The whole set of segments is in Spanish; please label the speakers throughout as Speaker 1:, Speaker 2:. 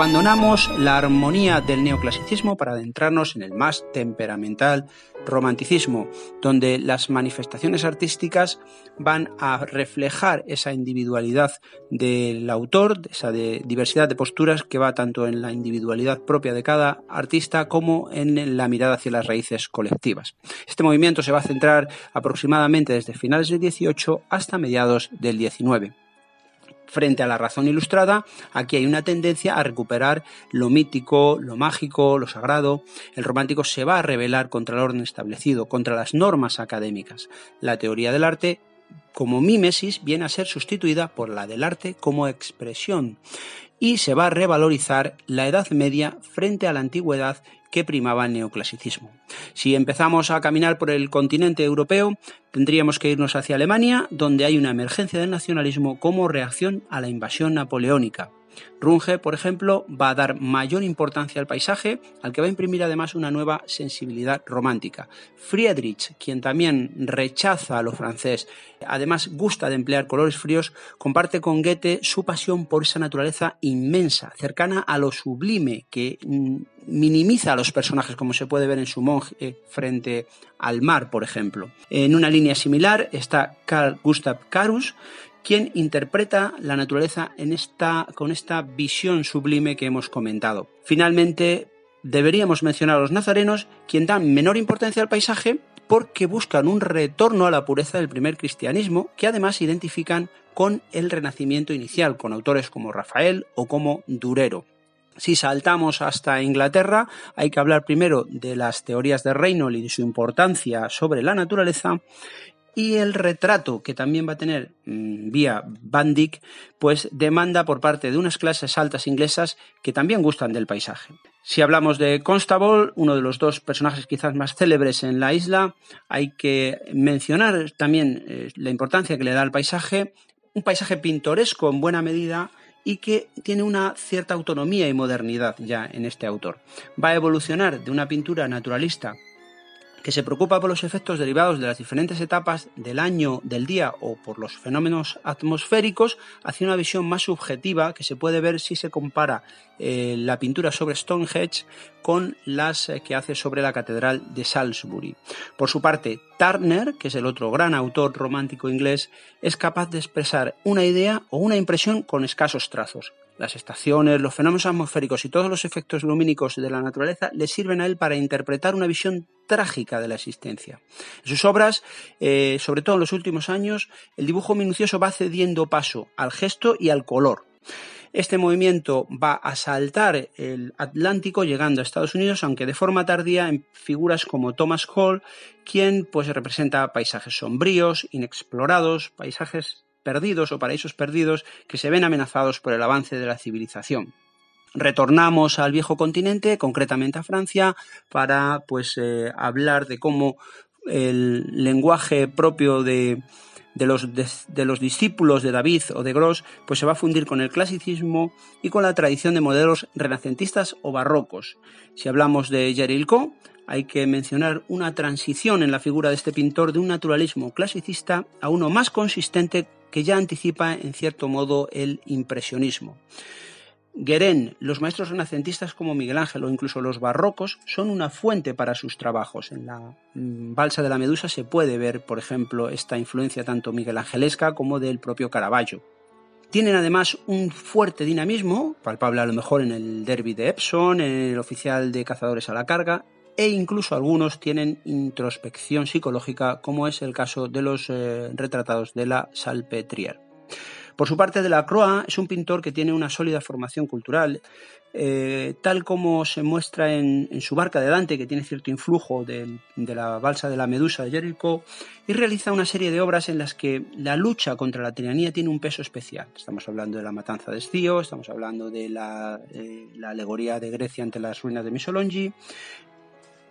Speaker 1: Abandonamos la armonía del neoclasicismo para adentrarnos en el más temperamental romanticismo, donde las manifestaciones artísticas van a reflejar esa individualidad del autor, esa diversidad de posturas que va tanto en la individualidad propia de cada artista como en la mirada hacia las raíces colectivas. Este movimiento se va a centrar aproximadamente desde finales del 18 hasta mediados del 19 frente a la razón ilustrada, aquí hay una tendencia a recuperar lo mítico, lo mágico, lo sagrado. El romántico se va a rebelar contra el orden establecido, contra las normas académicas. La teoría del arte como mímesis viene a ser sustituida por la del arte como expresión y se va a revalorizar la Edad Media frente a la antigüedad que primaba el neoclasicismo. Si empezamos a caminar por el continente europeo, tendríamos que irnos hacia Alemania, donde hay una emergencia del nacionalismo como reacción a la invasión napoleónica. Runge, por ejemplo, va a dar mayor importancia al paisaje, al que va a imprimir además una nueva sensibilidad romántica. Friedrich, quien también rechaza a lo francés, además gusta de emplear colores fríos, comparte con Goethe su pasión por esa naturaleza inmensa, cercana a lo sublime, que mm, minimiza a los personajes, como se puede ver en su monje frente al mar, por ejemplo. En una línea similar está Carl Gustav Carus, quien interpreta la naturaleza en esta, con esta visión sublime que hemos comentado. Finalmente, deberíamos mencionar a los nazarenos, quien dan menor importancia al paisaje porque buscan un retorno a la pureza del primer cristianismo, que además identifican con el renacimiento inicial, con autores como Rafael o como Durero. Si saltamos hasta Inglaterra, hay que hablar primero de las teorías de Reynolds y de su importancia sobre la naturaleza y el retrato que también va a tener mm, vía Van pues demanda por parte de unas clases altas inglesas que también gustan del paisaje. Si hablamos de Constable, uno de los dos personajes quizás más célebres en la isla, hay que mencionar también eh, la importancia que le da al paisaje, un paisaje pintoresco en buena medida y que tiene una cierta autonomía y modernidad ya en este autor. Va a evolucionar de una pintura naturalista que se preocupa por los efectos derivados de las diferentes etapas del año, del día o por los fenómenos atmosféricos hacia una visión más subjetiva que se puede ver si se compara eh, la pintura sobre Stonehenge con las eh, que hace sobre la Catedral de Salisbury. Por su parte, Turner, que es el otro gran autor romántico inglés, es capaz de expresar una idea o una impresión con escasos trazos las estaciones, los fenómenos atmosféricos y todos los efectos lumínicos de la naturaleza le sirven a él para interpretar una visión trágica de la existencia. En sus obras, eh, sobre todo en los últimos años, el dibujo minucioso va cediendo paso al gesto y al color. Este movimiento va a saltar el Atlántico llegando a Estados Unidos, aunque de forma tardía en figuras como Thomas Hall, quien pues representa paisajes sombríos, inexplorados, paisajes perdidos o paraísos perdidos que se ven amenazados por el avance de la civilización. Retornamos al viejo continente, concretamente a Francia, para pues eh, hablar de cómo el lenguaje propio de, los, de, los, discípulos de David o de Gros pues se va a fundir con el clasicismo y con la tradición de modelos renacentistas o barrocos. Si hablamos de Gerilco, hay que mencionar una transición en la figura de este pintor de un naturalismo clasicista a uno más consistente que ya anticipa en cierto modo el impresionismo. Guerén, los maestros renacentistas como Miguel Ángel o incluso los barrocos son una fuente para sus trabajos. En la mm, balsa de la Medusa se puede ver, por ejemplo, esta influencia tanto miguel angelesca como del propio Caravaggio. Tienen además un fuerte dinamismo, palpable a lo mejor en el derby de Epson, en el oficial de cazadores a la carga, e incluso algunos tienen introspección psicológica, como es el caso de los eh, retratados de la Salpetriere. Por su parte, Delacroix es un pintor que tiene una sólida formación cultural, eh, tal como se muestra en, su barca de Dante, que tiene cierto influjo de, la balsa de la Medusa de Jericho, y realiza una serie de obras en las que la lucha contra la tiranía tiene un peso especial. Estamos hablando de la matanza de Escío, estamos hablando de la, alegoría de Grecia ante las ruinas de Missolonghi,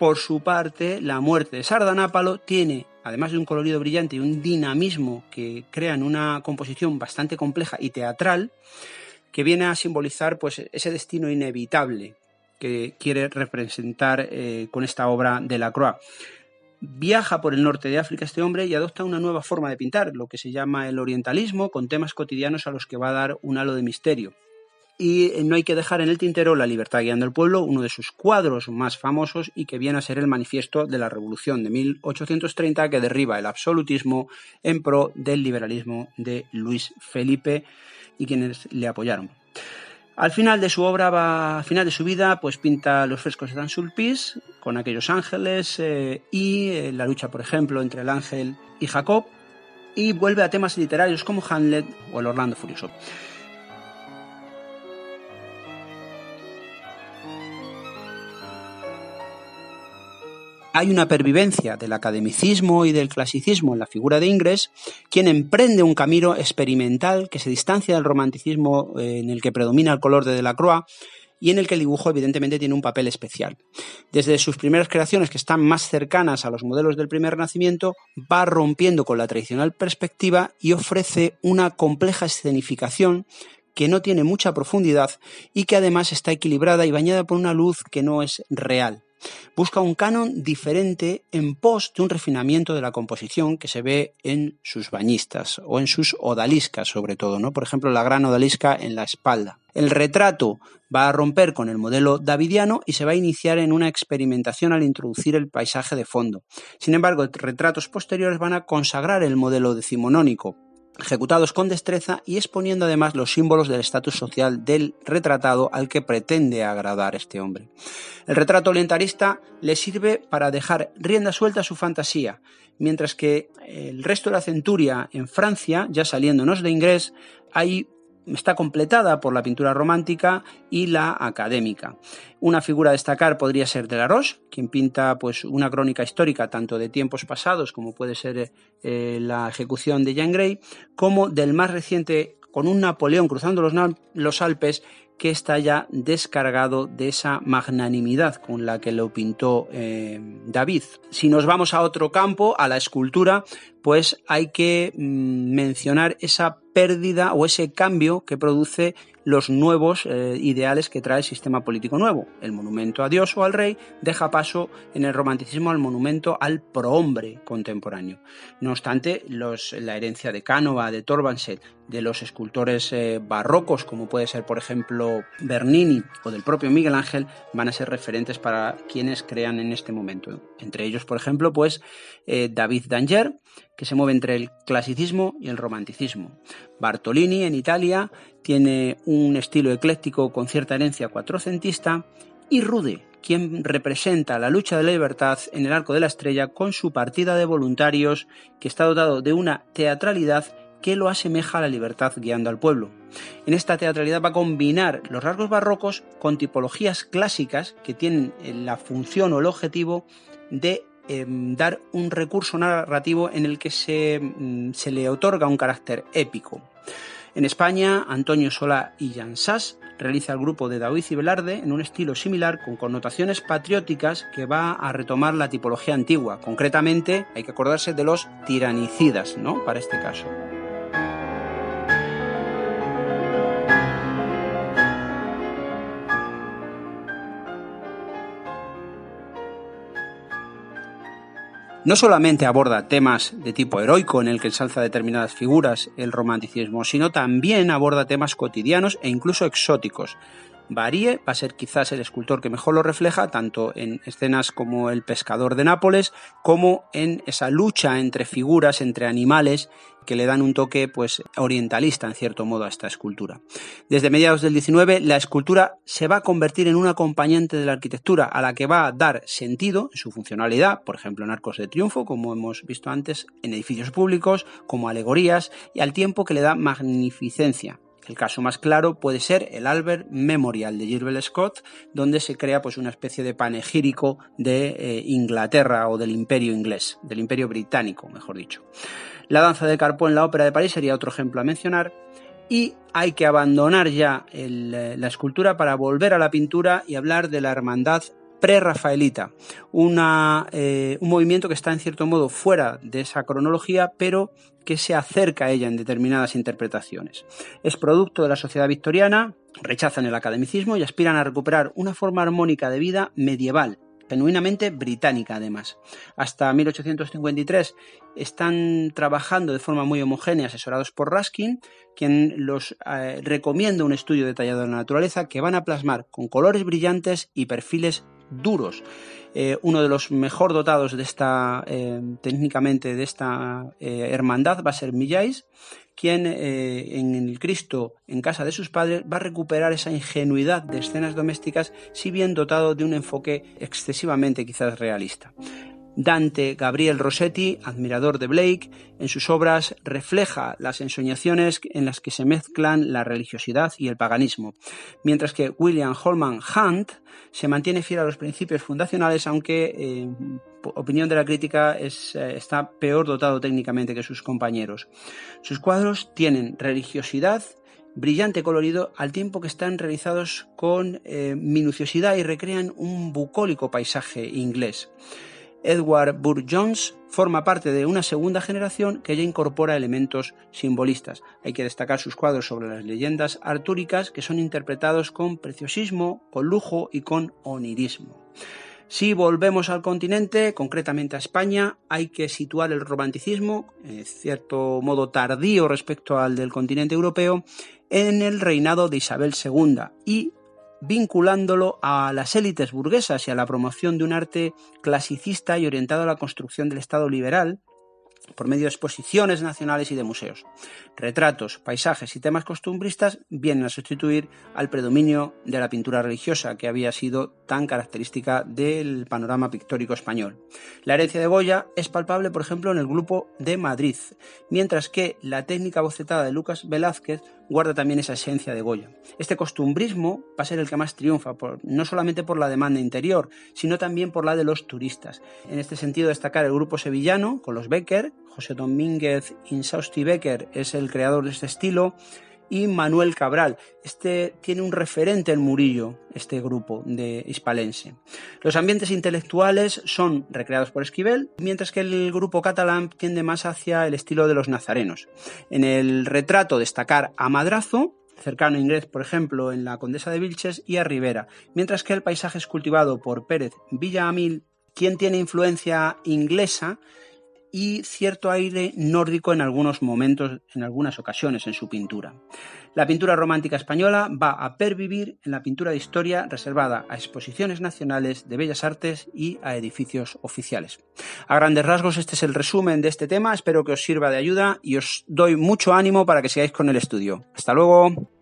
Speaker 1: por su parte, la muerte de Sardanápalo tiene, además de un colorido brillante y un dinamismo que crean una composición bastante compleja y teatral, que viene a simbolizar pues, ese destino inevitable que quiere representar eh, con esta obra de la Croix. Viaja por el norte de África este hombre y adopta una nueva forma de pintar, lo que se llama el orientalismo, con temas cotidianos a los que va a dar un halo de misterio. Y no hay que dejar en el tintero La libertad guiando al pueblo, uno de sus cuadros más famosos y que viene a ser el manifiesto de la Revolución de 1830 que derriba el absolutismo en pro del liberalismo de Luis Felipe y quienes le apoyaron. Al final de su obra, al final de su vida, pues pinta los frescos de Dan Sulpice con aquellos ángeles eh, y eh, la lucha, por ejemplo, entre el ángel y Jacob y vuelve a temas literarios como Hamlet o el Orlando Furioso. Hay una pervivencia del academicismo y del clasicismo en la figura de Ingres, quien emprende un camino experimental que se distancia del romanticismo eh, en el que predomina el color de Delacroix y en el que el dibujo evidentemente tiene un papel especial. Desde sus primeras creaciones, que están más cercanas a los modelos del primer Renacimiento, va rompiendo con la tradicional perspectiva y ofrece una compleja escenificación que no tiene mucha profundidad y que además está equilibrada y bañada por una luz que no es real. Busca un canon diferente en pos de un refinamiento de la composición que se ve en sus bañistas o en sus odaliscas sobre todo, ¿no? Por ejemplo, la gran odalisca en la espalda. El retrato va a romper con el modelo davidiano y se va a iniciar en una experimentación al introducir el paisaje de fondo. Sin embargo, retratos posteriores van a consagrar el modelo decimonónico, ejecutados con destreza y exponiendo además los símbolos del estatus social del retratado al que pretende agradar este hombre. El retrato orientalista le sirve para dejar rienda suelta a su fantasía, mientras que el resto de la centuria en Francia, ya saliéndonos de inglés, hay está completada por la pintura romántica y la académica. Una figura a destacar podría ser Delaroche, quien pinta pues, una crónica histórica tanto de tiempos pasados como puede ser eh, la ejecución de Jean Grey, como del más reciente con un Napoleón cruzando los, Alpes que está ya descargado de esa magnanimidad con la que lo pintó eh, David. Si nos vamos a otro campo, a la escultura, pues hay que mm, mencionar esa pérdida o ese cambio que produce los nuevos eh, ideales que trae el sistema político nuevo. El monumento a Dios o al rey deja paso en el romanticismo al monumento al prohombre contemporáneo. No obstante, la herencia de Cánova, de Torbanset, de los escultores eh, barrocos, como puede ser, por ejemplo, Bernini o del propio Miguel Ángel, van a ser referentes para quienes crean en este momento. Entre ellos, por ejemplo, pues eh, David Danger, que se mueve entre el clasicismo y el romanticismo. Bartolini, en Italia, tiene un estilo ecléctico con cierta herencia cuatrocentista, y Rude, quien representa la lucha de la libertad en el arco de la estrella con su partida de voluntarios que está dotado de una teatralidad que lo asemeja a la libertad guiando al pueblo. En esta teatralidad va a combinar los rasgos barrocos con tipologías clásicas que tienen la función o el objetivo de Em, dar un recurso narrativo en el que mm, se, le otorga un carácter épico. En España, Antonio Sola y Jan Sass realiza el grupo de David y Velarde en un estilo similar con connotaciones patrióticas que va a retomar la tipología antigua. Concretamente, hay que acordarse de los tiranicidas, ¿no? Para este caso. No solamente aborda temas de tipo heroico en el que ensalza determinadas figuras el romanticismo, sino también aborda temas cotidianos e incluso exóticos. Varíe va a ser quizás el escultor que mejor lo refleja, tanto en escenas como El pescador de Nápoles, como en esa lucha entre figuras, entre animales, que le dan un toque pues orientalista en cierto modo a esta escultura. Desde mediados del 19 la escultura se va a convertir en un acompañante de la arquitectura a la que va a dar sentido en su funcionalidad, por ejemplo en arcos de triunfo, como hemos visto antes, en edificios públicos, como alegorías, y al tiempo que le da magnificencia. El caso más claro puede ser el Albert Memorial de Gilbert Scott, donde se crea pues, una especie de panegírico de eh, Inglaterra o del imperio inglés, del imperio británico, mejor dicho. La danza de Carpo en la Ópera de París sería otro ejemplo a mencionar. Y hay que abandonar ya eh, la escultura para volver a la pintura y hablar de la hermandad pre-rafaelita, eh, un movimiento que está en cierto modo fuera de esa cronología, pero que se acerca a ella en determinadas interpretaciones. Es producto de la sociedad victoriana, rechazan el academicismo y aspiran a recuperar una forma armónica de vida medieval, genuinamente británica además. Hasta 1853 están trabajando de forma muy homogénea, asesorados por Raskin, quien los eh, recomienda un estudio detallado de la naturaleza que van a plasmar con colores brillantes y perfiles duros. Eh, uno de los mejor dotados de esta, eh, técnicamente, de esta hermandad va a ser Millais, quien en el Cristo en casa de sus padres va a recuperar esa ingenuidad de escenas domésticas, si bien dotado de un enfoque excesivamente quizás realista. Dante Gabriel Rossetti, admirador de Blake, en sus obras refleja las ensoñaciones en las que se mezclan la religiosidad y el paganismo, mientras que William Holman Hunt se mantiene fiel a los principios fundacionales, aunque, en opinión de la crítica, eh, está peor dotado técnicamente que sus compañeros. Sus cuadros tienen religiosidad, brillante colorido al tiempo que están realizados con eh, minuciosidad y recrean un bucólico paisaje inglés. Edward Burne-Jones forma parte de una segunda generación que ya incorpora elementos simbolistas. Hay que destacar sus cuadros sobre las leyendas artúricas que son interpretados con preciosismo, con lujo y con onirismo. Si volvemos al continente, concretamente a España, hay que situar el romanticismo, en cierto modo tardío respecto al del continente europeo, en el reinado de Isabel II y vinculándolo a las élites burguesas y a la promoción de un arte clasicista y orientado a la construcción del Estado liberal, por medio de exposiciones nacionales y de museos. Retratos, paisajes y temas costumbristas vienen a sustituir al predominio de la pintura religiosa que había sido tan característica del panorama pictórico español. La herencia de Goya es palpable, por ejemplo, en el grupo de Madrid, mientras que la técnica bocetada de Lucas Velázquez guarda también esa esencia de Goya. Este costumbrismo va a ser el que más triunfa, no solamente por la demanda interior, sino también por la de los turistas. En este sentido, destacar el grupo sevillano, con los Becker, José Domínguez Insausti Becker es el creador de este estilo, y Manuel Cabral. Este tiene un referente en Murillo, este grupo de hispalense. Los ambientes intelectuales son recreados por Esquivel, mientras que el grupo catalán tiende más hacia el estilo de los nazarenos. En el retrato destacar a Madrazo, cercano a por ejemplo, en la Condesa de Vilches, y a Rivera, mientras que el paisaje es cultivado por Pérez Villamil, quien tiene influencia inglesa y cierto aire nórdico en algunos momentos, en algunas ocasiones en su pintura. La pintura romántica española va a pervivir en la pintura de historia reservada a exposiciones nacionales de bellas artes y a edificios oficiales. A grandes rasgos este es el resumen de este tema, espero que os sirva de ayuda y os doy mucho ánimo para que sigáis con el estudio. Hasta luego.